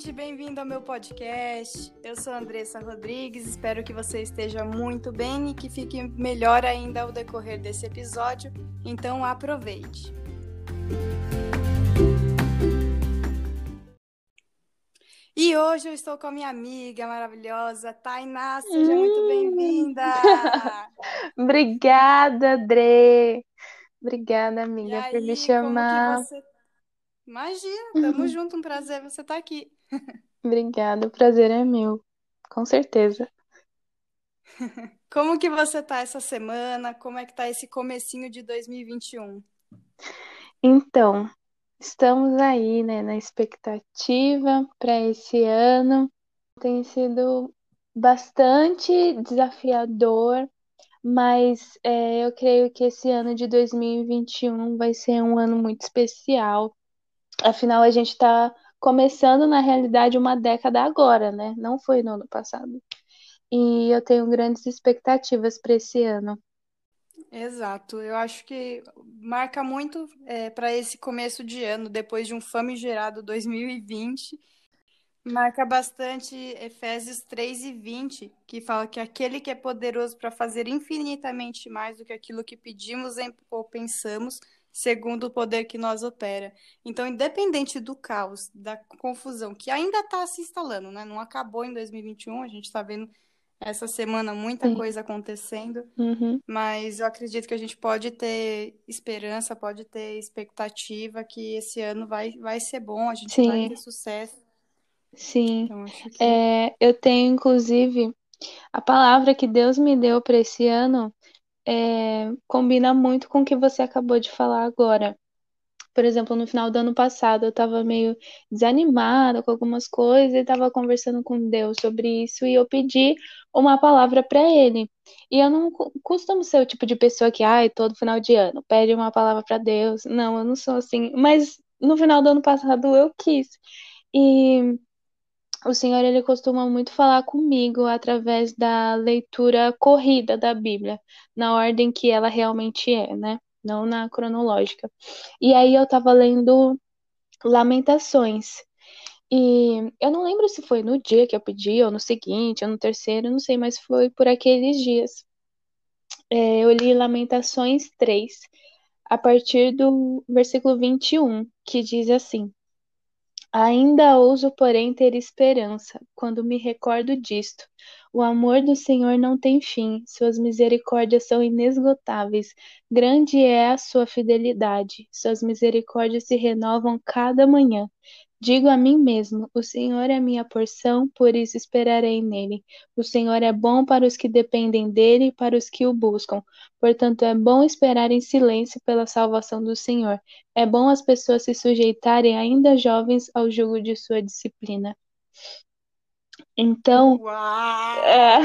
ouvinte, bem-vindo ao meu podcast. Eu sou Andressa Rodrigues, espero que você esteja muito bem e que fique melhor ainda ao decorrer desse episódio, então aproveite. E hoje eu estou com a minha amiga maravilhosa, Tainá, seja hum. muito bem-vinda! Obrigada, Dre! Obrigada, amiga, aí, por me chamar. Imagina, tamo junto, um prazer você estar tá aqui. Obrigada, o prazer é meu, com certeza. Como que você tá essa semana? Como é que tá esse comecinho de 2021? Então, estamos aí, né, na expectativa para esse ano. Tem sido bastante desafiador, mas é, eu creio que esse ano de 2021 vai ser um ano muito especial. Afinal, a gente está começando, na realidade, uma década agora, né? Não foi no ano passado. E eu tenho grandes expectativas para esse ano. Exato, eu acho que marca muito é, para esse começo de ano, depois de um famigerado 2020. Marca bastante Efésios 3 e 20, que fala que aquele que é poderoso para fazer infinitamente mais do que aquilo que pedimos ou pensamos, segundo o poder que nós opera. Então, independente do caos, da confusão que ainda está se instalando, né? Não acabou em 2021, a gente está vendo essa semana muita Sim. coisa acontecendo, uhum. mas eu acredito que a gente pode ter esperança, pode ter expectativa que esse ano vai, vai ser bom, a gente Sim. vai ter sucesso. Sim, então, que... é, eu tenho inclusive a palavra que Deus me deu para esse ano é, combina muito com o que você acabou de falar agora. Por exemplo, no final do ano passado, eu estava meio desanimada com algumas coisas e estava conversando com Deus sobre isso e eu pedi uma palavra para Ele. E eu não costumo ser o tipo de pessoa que, ai, todo final de ano pede uma palavra para Deus. Não, eu não sou assim. Mas no final do ano passado eu quis. E o Senhor ele costuma muito falar comigo através da leitura corrida da Bíblia, na ordem que ela realmente é, né? Não na cronológica. E aí eu tava lendo Lamentações. E eu não lembro se foi no dia que eu pedi, ou no seguinte, ou no terceiro, não sei, mas foi por aqueles dias. É, eu li Lamentações 3, a partir do versículo 21, que diz assim. Ainda ouso, porém, ter esperança, quando me recordo disto. O amor do Senhor não tem fim, suas misericórdias são inesgotáveis. Grande é a sua fidelidade, suas misericórdias se renovam cada manhã. Digo a mim mesmo: O Senhor é minha porção, por isso esperarei nele. O Senhor é bom para os que dependem dele e para os que o buscam. Portanto, é bom esperar em silêncio pela salvação do Senhor. É bom as pessoas se sujeitarem, ainda jovens, ao jugo de sua disciplina. Então. Uau! É...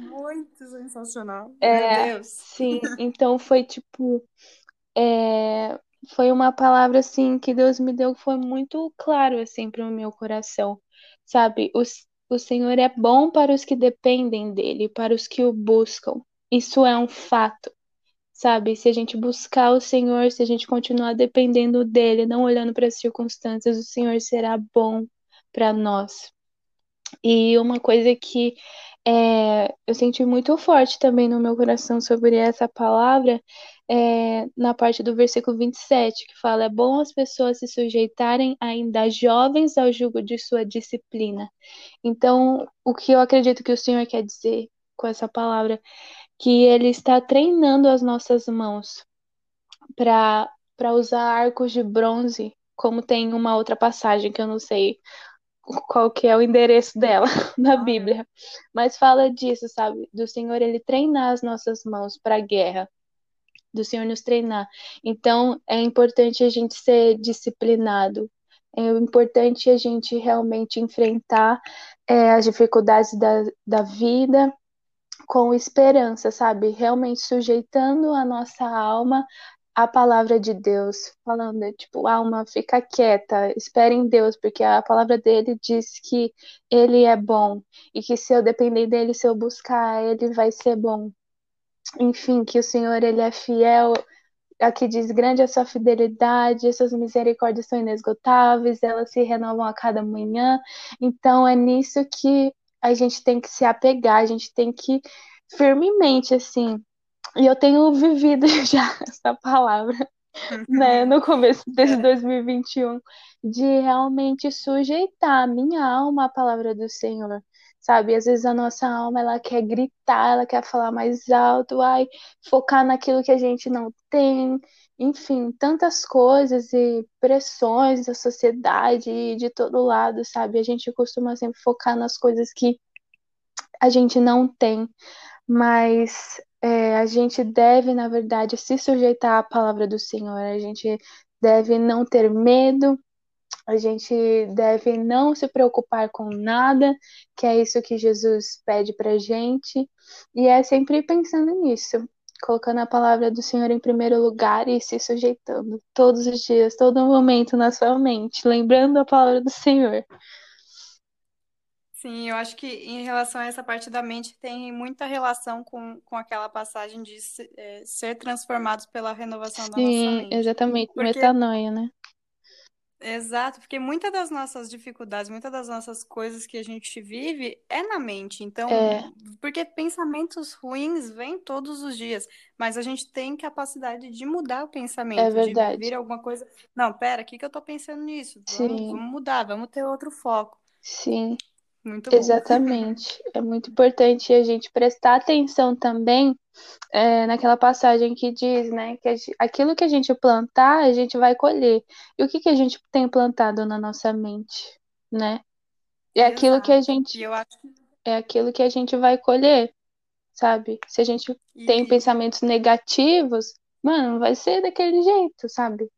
Muito sensacional. É, Meu Deus. Sim, então foi tipo. É, foi uma palavra assim que Deus me deu que foi muito claro assim para o meu coração, sabe? O, o Senhor é bom para os que dependem dele, para os que o buscam. Isso é um fato, sabe? Se a gente buscar o Senhor, se a gente continuar dependendo dele, não olhando para as circunstâncias, o Senhor será bom para nós. E uma coisa que é, eu senti muito forte também no meu coração sobre essa palavra é, na parte do versículo 27, que fala: É bom as pessoas se sujeitarem, ainda jovens, ao jugo de sua disciplina. Então, o que eu acredito que o Senhor quer dizer com essa palavra, que Ele está treinando as nossas mãos para usar arcos de bronze, como tem uma outra passagem que eu não sei qual que é o endereço dela na. Bíblia, mas fala disso, sabe? Do Senhor ele treinar as nossas mãos para a guerra, do Senhor nos treinar. Então é importante a gente ser disciplinado, é importante a gente realmente enfrentar é, as dificuldades da, da vida com esperança, sabe? Realmente sujeitando a nossa alma a palavra de Deus, falando, tipo, alma, fica quieta, espere em Deus, porque a palavra dele diz que ele é bom e que se eu depender dele, se eu buscar, ele vai ser bom. Enfim, que o Senhor ele é fiel aqui diz: grande a sua fidelidade, suas misericórdias são inesgotáveis, elas se renovam a cada manhã. Então é nisso que a gente tem que se apegar, a gente tem que firmemente, assim. E eu tenho vivido já essa palavra, né, no começo desse 2021, de realmente sujeitar a minha alma à palavra do Senhor sabe? Às vezes a nossa alma ela quer gritar, ela quer falar mais alto, ai, focar naquilo que a gente não tem, enfim, tantas coisas e pressões da sociedade e de todo lado, sabe? A gente costuma sempre focar nas coisas que a gente não tem, mas é, a gente deve, na verdade, se sujeitar à palavra do Senhor, a gente deve não ter medo, a gente deve não se preocupar com nada, que é isso que Jesus pede pra gente, e é sempre pensando nisso, colocando a palavra do Senhor em primeiro lugar e se sujeitando todos os dias, todo momento na sua mente, lembrando a palavra do Senhor. Sim, eu acho que em relação a essa parte da mente tem muita relação com, com aquela passagem de é, ser transformados pela renovação Sim, da nossa mente. Sim, exatamente, Porque... metanoia, né? Exato, porque muitas das nossas dificuldades, muitas das nossas coisas que a gente vive é na mente. Então, é. porque pensamentos ruins vêm todos os dias, mas a gente tem capacidade de mudar o pensamento, é verdade. de vir alguma coisa. Não, pera, o que, que eu tô pensando nisso? Vamos, vamos mudar, vamos ter outro foco. Sim. Muito bom. Exatamente. é muito importante a gente prestar atenção também é, naquela passagem que diz, né, que aquilo que a gente plantar, a gente vai colher. E o que, que a gente tem plantado na nossa mente, né? É Exato. aquilo que a gente acho... é aquilo que a gente vai colher, sabe? Se a gente e... tem pensamentos negativos, mano, vai ser daquele jeito, sabe?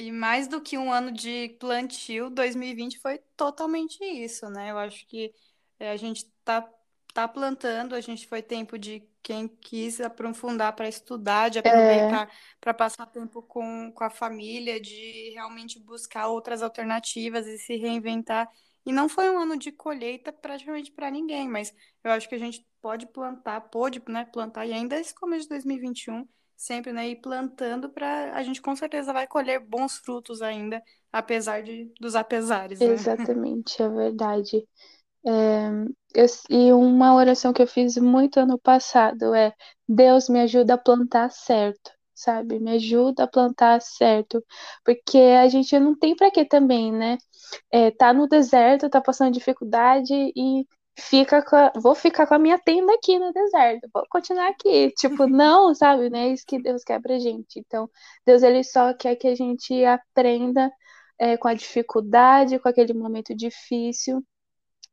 E mais do que um ano de plantio, 2020 foi totalmente isso, né? Eu acho que é, a gente tá, tá plantando, a gente foi tempo de quem quis aprofundar para estudar, de aproveitar é. para passar tempo com, com a família, de realmente buscar outras alternativas e se reinventar. E não foi um ano de colheita praticamente para ninguém, mas eu acho que a gente pode plantar, pôde né, plantar, e ainda esse começo de 2021 sempre, né, ir plantando para a gente com certeza vai colher bons frutos ainda, apesar de, dos apesares. Né? Exatamente, é verdade. É, eu, e uma oração que eu fiz muito ano passado é: Deus me ajuda a plantar certo, sabe? Me ajuda a plantar certo, porque a gente não tem para que também, né? É, tá no deserto, tá passando dificuldade e fica a, vou ficar com a minha tenda aqui no deserto, vou continuar aqui. Tipo, não, sabe? Não é isso que Deus quer pra gente. Então, Deus ele só quer que a gente aprenda é, com a dificuldade, com aquele momento difícil,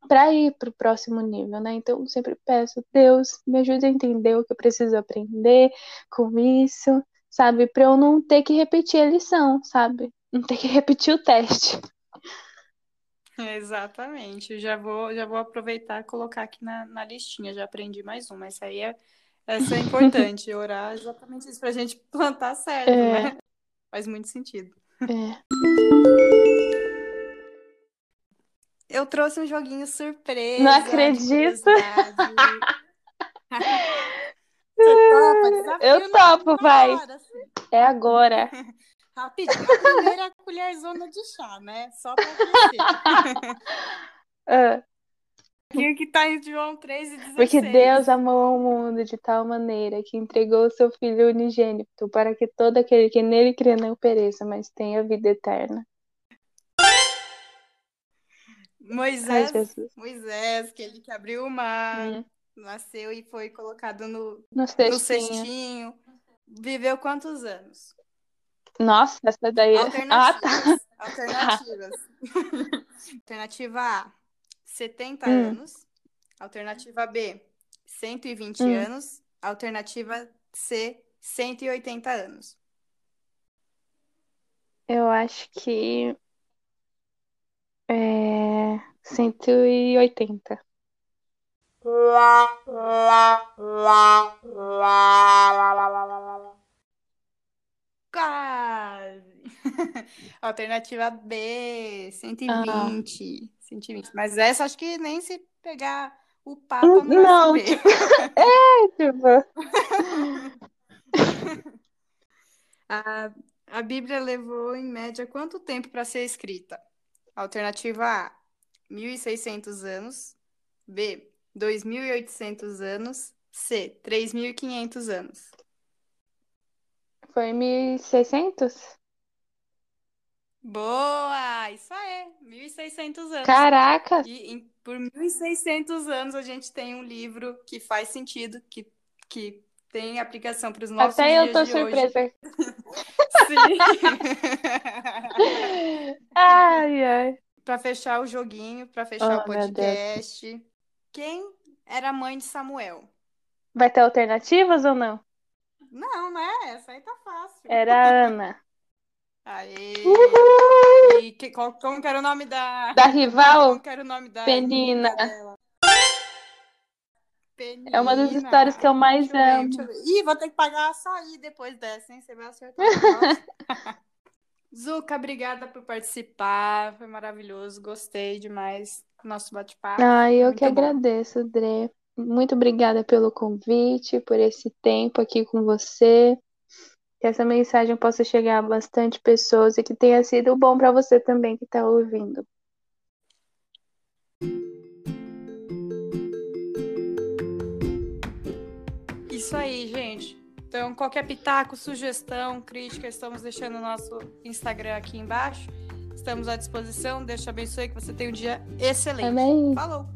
para ir para o próximo nível, né? Então, eu sempre peço, Deus, me ajude a entender o que eu preciso aprender com isso, sabe? Para eu não ter que repetir a lição, sabe? Não ter que repetir o teste. Exatamente. Eu já vou, já vou aproveitar e colocar aqui na, na listinha. Já aprendi mais uma. Essa aí é, essa é importante. Orar exatamente isso para a gente plantar certo, é. né? Faz muito sentido. É. Eu trouxe um joguinho surpresa. Não acredito. Você topa? Desafio Eu topo, vai. Assim. É agora. Rapidinho, a primeira colherzona de chá, né? Só pra aquecer. uh. que tá em João 3 e 16. Porque Deus amou o mundo de tal maneira que entregou o seu Filho unigênito para que todo aquele que nele crê não pereça, mas tenha vida eterna. Moisés, Ai, Moisés, aquele que abriu o mar, hum. nasceu e foi colocado no, no cestinho. no cestinho. Viveu quantos anos? Nossa, essa daí. Alternativas. Ah, tá. Alternativas. Alternativa A, 70 hum. anos. Alternativa B, 120 hum. anos. Alternativa C, 180 anos. Eu acho que. É. 180. Lá, lá, lá, lá, lá, lá, lá, lá. Quase. Alternativa B, 120. Ah. 120. Mas essa acho que nem se pegar o papo não, não tipo, é, tipo. A, a Bíblia levou, em média, quanto tempo para ser escrita? Alternativa A, 1.600 anos. B, 2.800 anos. C, 3.500 anos. Foi 1.600? Boa! Isso aí, 1.600 anos. Caraca! E em, por 1.600 anos a gente tem um livro que faz sentido, que, que tem aplicação para os nossos Até dias eu tô de surpresa. hoje. Sim. ai, ai. Para fechar o joguinho, para fechar Oh, o podcast, quem era a mãe de Samuel? Vai ter alternativas ou não? Não, né? Essa aí tá fácil. Era a Ana. Aê! Uhul! E que, qual, como que era o nome da... Da rival? Como que era o nome da Penina. Penina. É uma das histórias que eu mais Deixa eu ver, amo. eu ver. Ih, vou ter que pagar açaí depois dessa, hein? Você vai acertar. Zuka, obrigada por participar. Foi maravilhoso. Gostei demais do nosso bate-papo. Ah, eu Muito que bom. agradeço, Dre. Muito obrigada pelo convite, por esse tempo aqui com você. Que essa mensagem possa chegar a bastante pessoas e que tenha sido bom para você também que está ouvindo. Isso aí, gente. Então, qualquer pitaco, sugestão, crítica, estamos deixando o nosso Instagram aqui embaixo. Estamos à disposição. Deus te abençoe, que você tenha um dia excelente. Amém. Falou!